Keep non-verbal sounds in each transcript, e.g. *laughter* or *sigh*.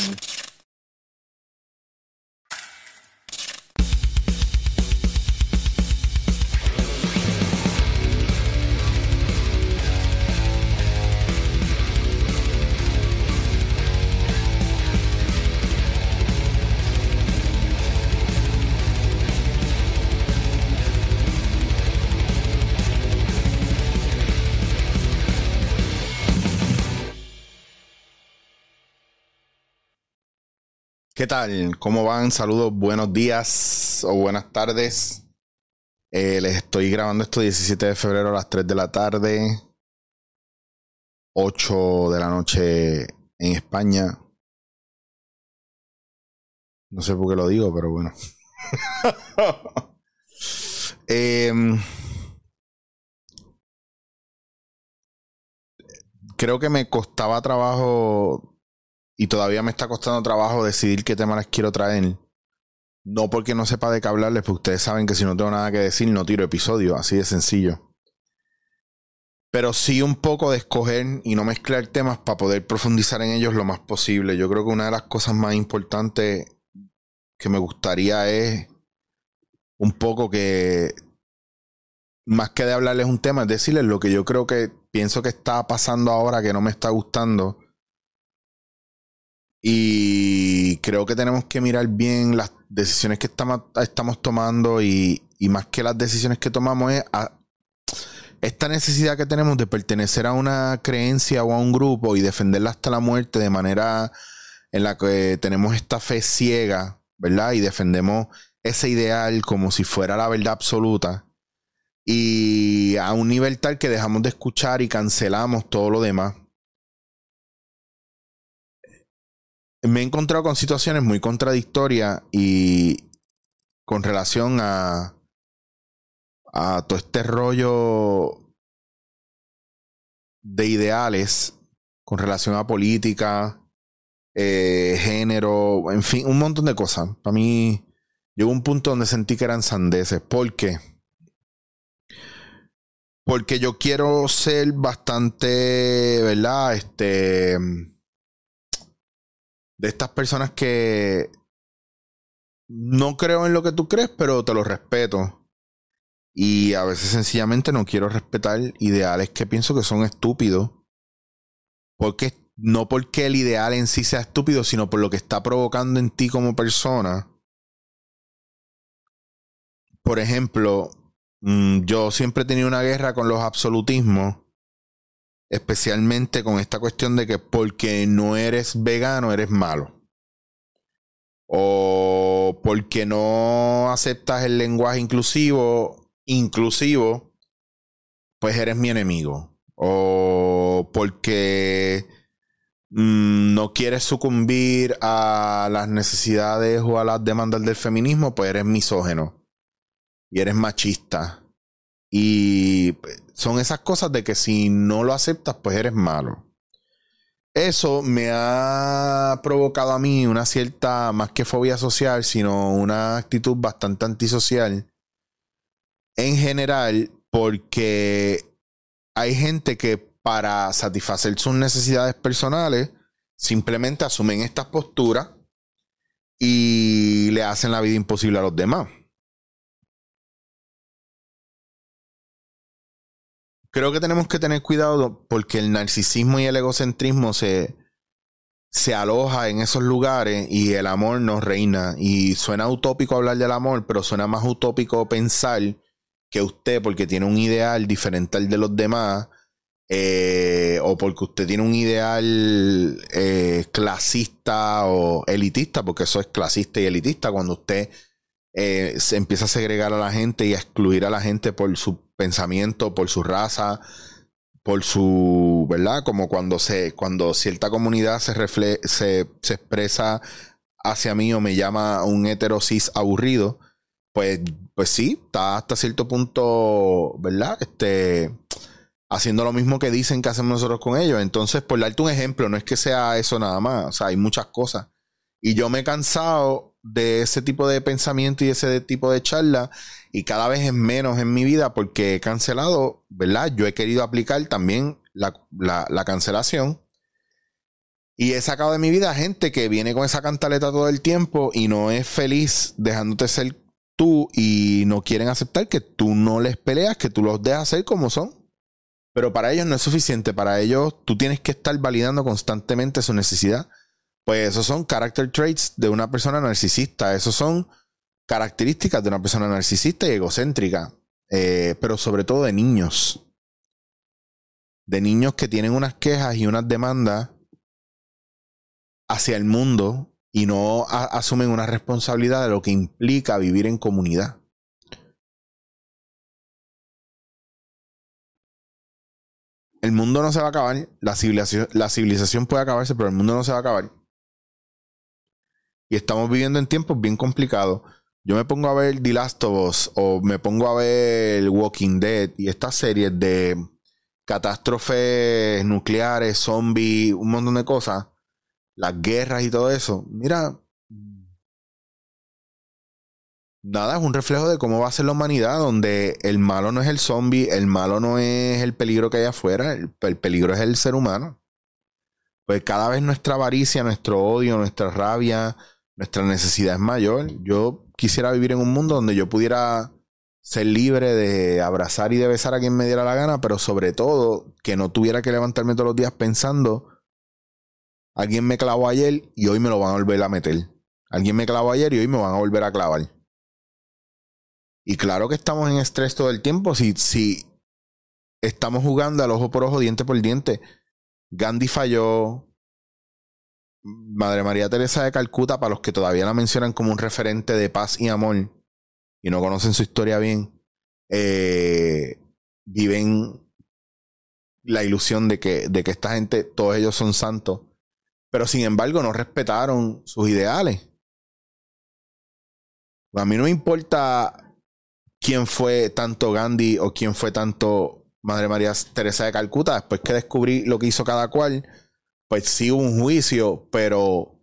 Um, ¿Qué tal? ¿Cómo van? Saludos, buenos días o buenas tardes. Eh, les estoy grabando esto 17 de febrero a las 3 de la tarde, 8 de la noche en España. No sé por qué lo digo, pero bueno. *laughs* Em, creo que me costaba trabajo y todavía me está costando trabajo decidir qué tema les quiero traer. No porque no sepa de qué hablarles, porque ustedes saben que si no tengo nada que decir, no tiro episodio, así de sencillo. Pero sí un poco de escoger y no mezclar temas para poder profundizar en ellos lo más posible. Yo creo que una de las cosas más importantes que me gustaría es un poco que, más que de hablarles un tema, es decirles lo que yo creo que pienso que está pasando ahora que no me está gustando y creo que tenemos que mirar bien las decisiones que estamos, tomando y, más que las decisiones que tomamos es esta necesidad que tenemos de pertenecer a una creencia o a un grupo y defenderla hasta la muerte de manera en la que tenemos esta fe ciega, ¿verdad? Y defendemos ese ideal como si fuera la verdad absoluta. Y a un nivel tal que dejamos de escuchar y cancelamos todo lo demás. Me he encontrado con situaciones muy contradictorias y con relación a, a todo este rollo de ideales con relación a política, eh, género, en fin, un montón de cosas. Para mí llegó un punto donde sentí que eran sandeces. ¿Por qué? Porque yo quiero ser bastante, ¿verdad? Este de estas personas que no creo en lo que tú crees, pero te lo respeto. Y a veces sencillamente no quiero respetar ideales que pienso que son estúpidos. Porque no porque el ideal en sí sea estúpido, sino por lo que está provocando en ti como persona. Por ejemplo, mm, yo siempre he tenido una guerra con los absolutismos especialmente con esta cuestión de que porque no eres vegano eres malo. O porque no aceptas el lenguaje inclusivo, inclusivo, pues eres mi enemigo. O porque mm, no quieres sucumbir a las necesidades o a las demandas del feminismo, pues eres misógeno. Y eres machista. Y son esas cosas de que si no lo aceptas, pues eres malo. Eso me ha provocado a mí una cierta, más que fobia social, sino una actitud bastante antisocial. En general, porque hay gente que para satisfacer sus necesidades personales, simplemente asumen estas posturas y le hacen la vida imposible a los demás. Creo que tenemos que tener cuidado porque el narcisismo y el egocentrismo se, se aloja en esos lugares y el amor no reina. Y suena utópico hablar del amor, pero suena más utópico pensar que usted, porque tiene un ideal diferente al de los demás, eh, o porque usted tiene un ideal eh, clasista o elitista, porque eso es clasista y elitista, cuando usted eh, se empieza a segregar a la gente y a excluir a la gente por su pensamiento, por su raza, por su, ¿verdad? Como cuando se, cuando cierta comunidad se, se, se expresa hacia mí o me llama un heterosis aburrido, pues, pues sí, está hasta cierto punto, ¿verdad? Este, haciendo lo mismo que dicen que hacemos nosotros con ellos. Entonces, por darte un ejemplo, no es que sea eso nada más, o sea, hay muchas cosas. Y yo me he cansado de ese tipo de pensamiento y ese tipo de charla y cada vez es menos en mi vida porque he cancelado, ¿verdad? Yo he querido aplicar también la, cancelación Y he sacado de mi vida gente que viene con esa cantaleta todo el tiempo y no es feliz dejándote ser tú y no quieren aceptar que tú no les peleas, que tú los dejas ser como son. Pero para ellos no es suficiente. Para ellos tú tienes que estar validando constantemente su necesidad. Pues esos son character traits de una persona narcisista. Esos son características de una persona narcisista y egocéntrica. Eh, pero sobre todo de niños. De niños que tienen unas quejas y unas demandas hacia el mundo y no asumen una responsabilidad de lo que implica vivir en comunidad. El mundo no se va a acabar, la civilización, la civilización puede acabarse, pero el mundo no se va a acabar. Y estamos viviendo en tiempos bien complicados. Yo me pongo a ver The Last of Us o me pongo a ver Walking Dead y estas series de catástrofes nucleares, zombies, un montón de cosas las guerras y todo eso, mira, nada, es un reflejo de cómo va a ser la humanidad, donde el malo no es el zombie, el malo no es el peligro que hay afuera, el, peligro es el ser humano. Pues cada vez nuestra avaricia, nuestro odio, nuestra rabia, nuestra necesidad es mayor. Yo quisiera vivir en un mundo donde yo pudiera ser libre de abrazar y de besar a quien me diera la gana, pero sobre todo que no tuviera que levantarme todos los días pensando Alguien me clavó ayer y hoy me lo van a volver a meter. Alguien me clavó ayer y hoy me van a volver a clavar. Y claro que estamos en estrés todo el tiempo. Si, si estamos jugando al ojo por ojo, diente por diente. Gandhi falló. Madre María Teresa de Calcuta, para los que todavía la mencionan como un referente de paz y amor y no conocen su historia bien, eh, viven la ilusión de que, de que esta gente, todos ellos son santos pero sin embargo no respetaron sus ideales. A mí no me importa quién fue tanto Gandhi o quién fue tanto Madre María Teresa de Calcuta. Después que descubrí lo que hizo cada cual, pues sí hubo un juicio, pero...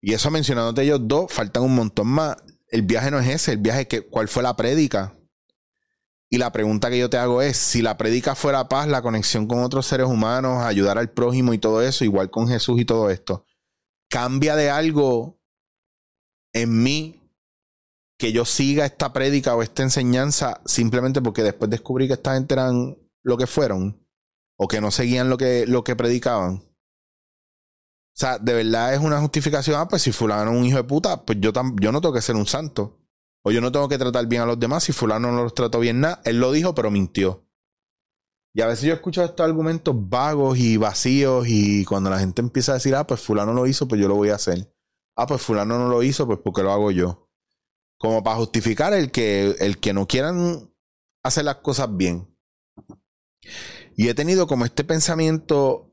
Y eso mencionándote ellos dos, faltan un montón más. El viaje no es ese, el viaje es que, cuál fue la prédica. Y la pregunta que yo te hago es, si la predica fuera paz, la conexión con otros seres humanos, ayudar al prójimo y todo eso, igual con Jesús y todo esto, ¿cambia de algo en mí que yo siga esta prédica o esta enseñanza simplemente porque después descubrí que esta gente eran lo que fueron o que no seguían lo que, lo que predicaban? O sea, de verdad es una justificación, ah, pues si fulano es un hijo de puta, pues yo, yo no tengo que ser un santo. O yo no tengo que tratar bien a los demás si fulano no los trató bien nada. Él lo dijo, pero mintió. Y a veces yo escucho estos argumentos vagos y vacíos y cuando la gente empieza a decir, ah, pues fulano lo hizo, pues yo lo voy a hacer. Ah, pues fulano no lo hizo, pues porque lo hago yo. Como para justificar el que, el que no quieran hacer las cosas bien. Y he tenido como este pensamiento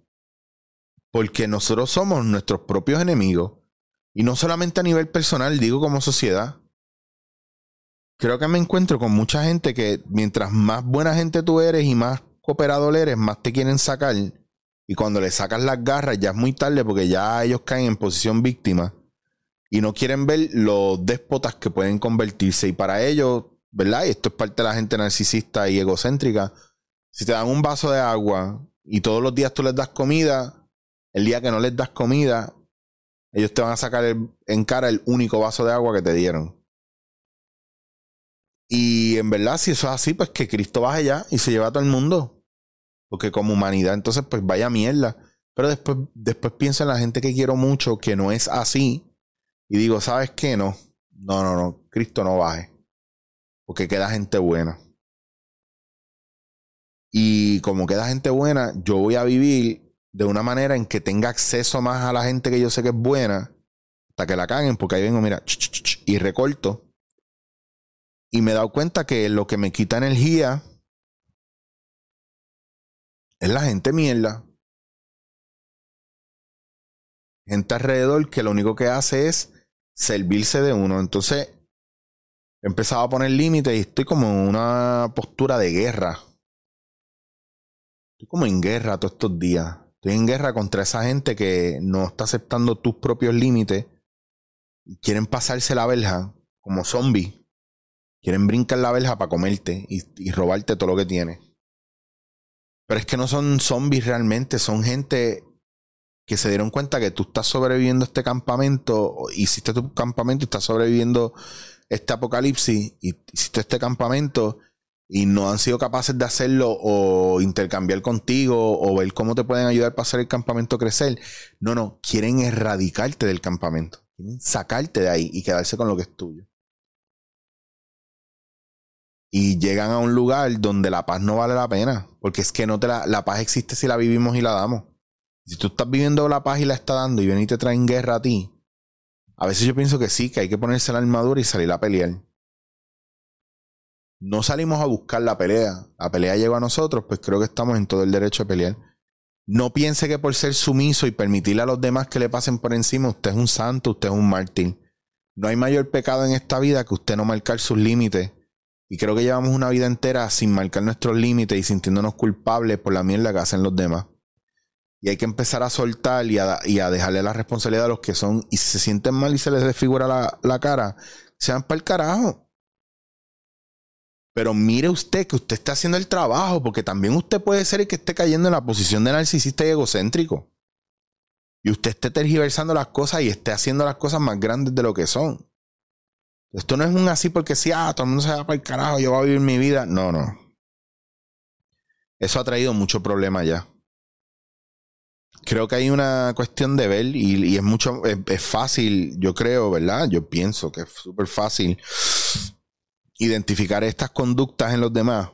porque nosotros somos nuestros propios enemigos. Y no solamente a nivel personal, digo como sociedad creo que me encuentro con mucha gente que mientras más buena gente tú eres y más cooperador eres, más te quieren sacar. Y cuando le sacas las garras ya es muy tarde porque ya ellos caen en posición víctima. Y no quieren ver los déspotas que pueden convertirse. Y para ellos, ¿verdad? Y esto es parte de la gente narcisista y egocéntrica. Si te dan un vaso de agua y todos los días tú les das comida, el día que no les das comida, ellos te van a sacar en cara el único vaso de agua que te dieron. Y en verdad, si eso es así, pues que Cristo baje ya y se lleve a todo el mundo. Porque como humanidad, entonces, pues vaya mierda. Pero después, después pienso en la gente que quiero mucho, que no es así. Y digo, ¿sabes qué? No. No, no, no. Cristo no baje. Porque queda gente buena. Y como queda gente buena, yo voy a vivir de una manera en que tenga acceso más a la gente que yo sé que es buena. Hasta que la caguen, porque ahí vengo, mira, y recorto y me he dado cuenta que lo que me quita energía es la gente mierda. Gente alrededor que lo único que hace es servirse de uno. Entonces, he empezado a poner límites y estoy como en una postura de guerra. Estoy como en guerra todos estos días. En guerra contra esa gente que no está aceptando tus propios límites y quieren pasarse la verja como zombies. Quieren brincar la verja para comerte y, robarte todo lo que tienes. Pero es que no son zombies realmente, son gente que se dieron cuenta que tú estás sobreviviendo este campamento, hiciste tu campamento y estás sobreviviendo este apocalipsis, y hiciste este campamento y no han sido capaces de hacerlo o intercambiar contigo o ver cómo te pueden ayudar para hacer el campamento crecer. No, no, quieren erradicarte del campamento. Quieren sacarte de ahí y quedarse con lo que es tuyo. Y llegan a un lugar donde la paz no vale la pena. Porque es que no te la, la paz existe si la vivimos y la damos. Si tú estás viviendo la paz y la estás dando y ven y te traen guerra a ti, a veces yo pienso que sí, que hay que ponerse la armadura y salir a pelear. No salimos a buscar la pelea. La pelea llegó a nosotros, pues creo que estamos en todo el derecho de pelear. No piense que por ser sumiso y permitirle a los demás que le pasen por encima, usted es un santo, usted es un mártir. No hay mayor pecado en esta vida que usted no marcar sus límites. Y creo que llevamos una vida entera sin marcar nuestros límites y sintiéndonos culpables por la mierda que hacen los demás. Y hay que empezar a soltar y a, dejarle la responsabilidad a los que son. Y si se sienten mal y se les desfigura la, la cara, sean para el carajo. Pero mire usted que usted está haciendo el trabajo, porque también usted puede ser el que esté cayendo en la posición de narcisista y egocéntrico. Y usted esté tergiversando las cosas y esté haciendo las cosas más grandes de lo que son. Esto no es un así porque si, ah, todo el mundo se va para el carajo, yo voy a vivir mi vida. No, no. Eso ha traído mucho problema ya creo que hay una cuestión de ver y, es mucho, es, fácil, yo creo, ¿verdad? Yo pienso que es súper fácil identificar estas conductas en los demás.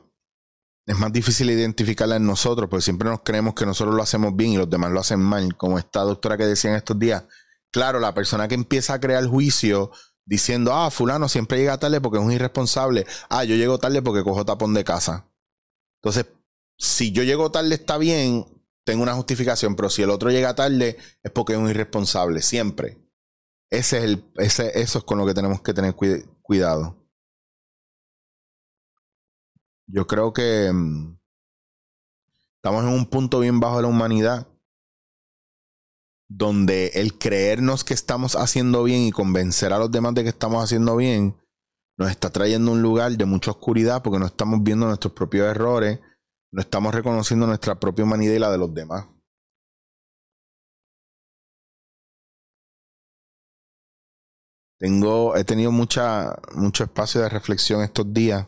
Es más difícil identificarlas en nosotros, porque siempre nos creemos que nosotros lo hacemos bien y los demás lo hacen mal, como esta doctora que decía en estos días. Claro, la persona que empieza a crear juicio diciendo, ah, fulano siempre llega tarde porque es un irresponsable. Ah, yo llego tarde porque cojo tapón de casa. Entonces, si yo llego tarde está bien, tengo una justificación, pero si el otro llega tarde es porque es un irresponsable, siempre. Ese es el, ese, eso es con lo que tenemos que tener cuidado. Yo creo que mm, estamos en un punto bien bajo de la humanidad donde el creernos que estamos haciendo bien y convencer a los demás de que estamos haciendo bien nos está trayendo un lugar de mucha oscuridad porque no estamos viendo nuestros propios errores no estamos reconociendo nuestra propia humanidad y la de los demás. Tengo, he tenido mucha, mucho espacio de reflexión estos días.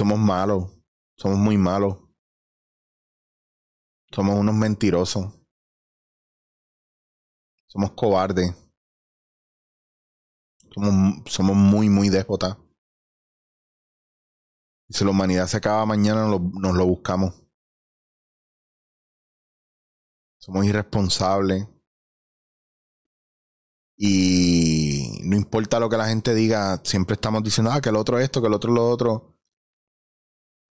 Somos malos, somos muy malos. Somos unos mentirosos. Somos cobardes. Somos, somos muy, muy déspotas. Y si la humanidad se acaba mañana, nos lo, buscamos. Somos irresponsables. Y no importa lo que la gente diga, siempre estamos diciendo, ah, que el otro esto, que el otro lo otro.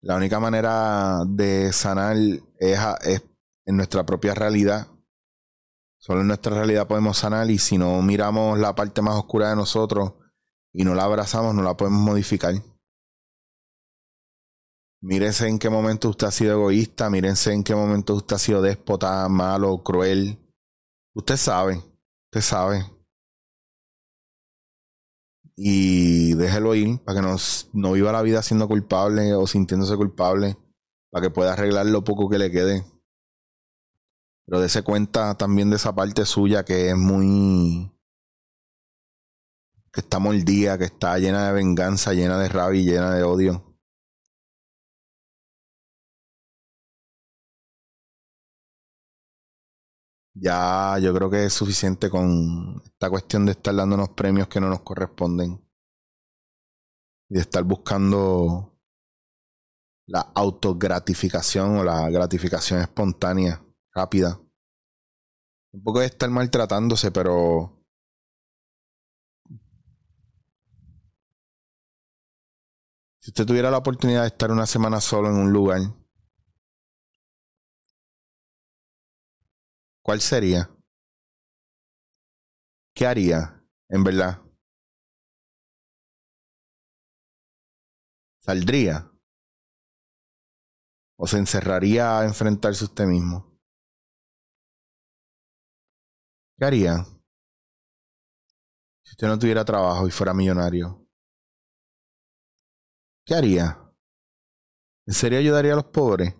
La única manera de sanar es, en nuestra propia realidad. Solo en nuestra realidad podemos sanar y si no miramos la parte más oscura de nosotros y no la abrazamos, no la podemos modificar. Mírense en qué momento usted ha sido egoísta, mírense en qué momento usted ha sido déspota, malo, cruel. Usted sabe, usted sabe. Y déjelo ir para que no viva la vida siendo culpable o sintiéndose culpable, para que pueda arreglar lo poco que le quede. Pero dése cuenta también de esa parte suya que es muy. que está mordida, que está llena de venganza, llena de rabia y llena de odio. Ya yo creo que es suficiente con esta cuestión de estar dándonos premios que no nos corresponden. Y de estar buscando la autogratificación o la gratificación espontánea, rápida. Un poco de estar maltratándose, pero... Si usted tuviera la oportunidad de estar una semana solo en un lugar ¿Cuál sería? ¿Qué haría, en verdad? ¿Saldría? ¿O se encerraría a enfrentarse usted mismo? ¿Qué haría? Si usted no tuviera trabajo y fuera millonario. ¿Qué haría? ¿En serio ayudaría a los pobres?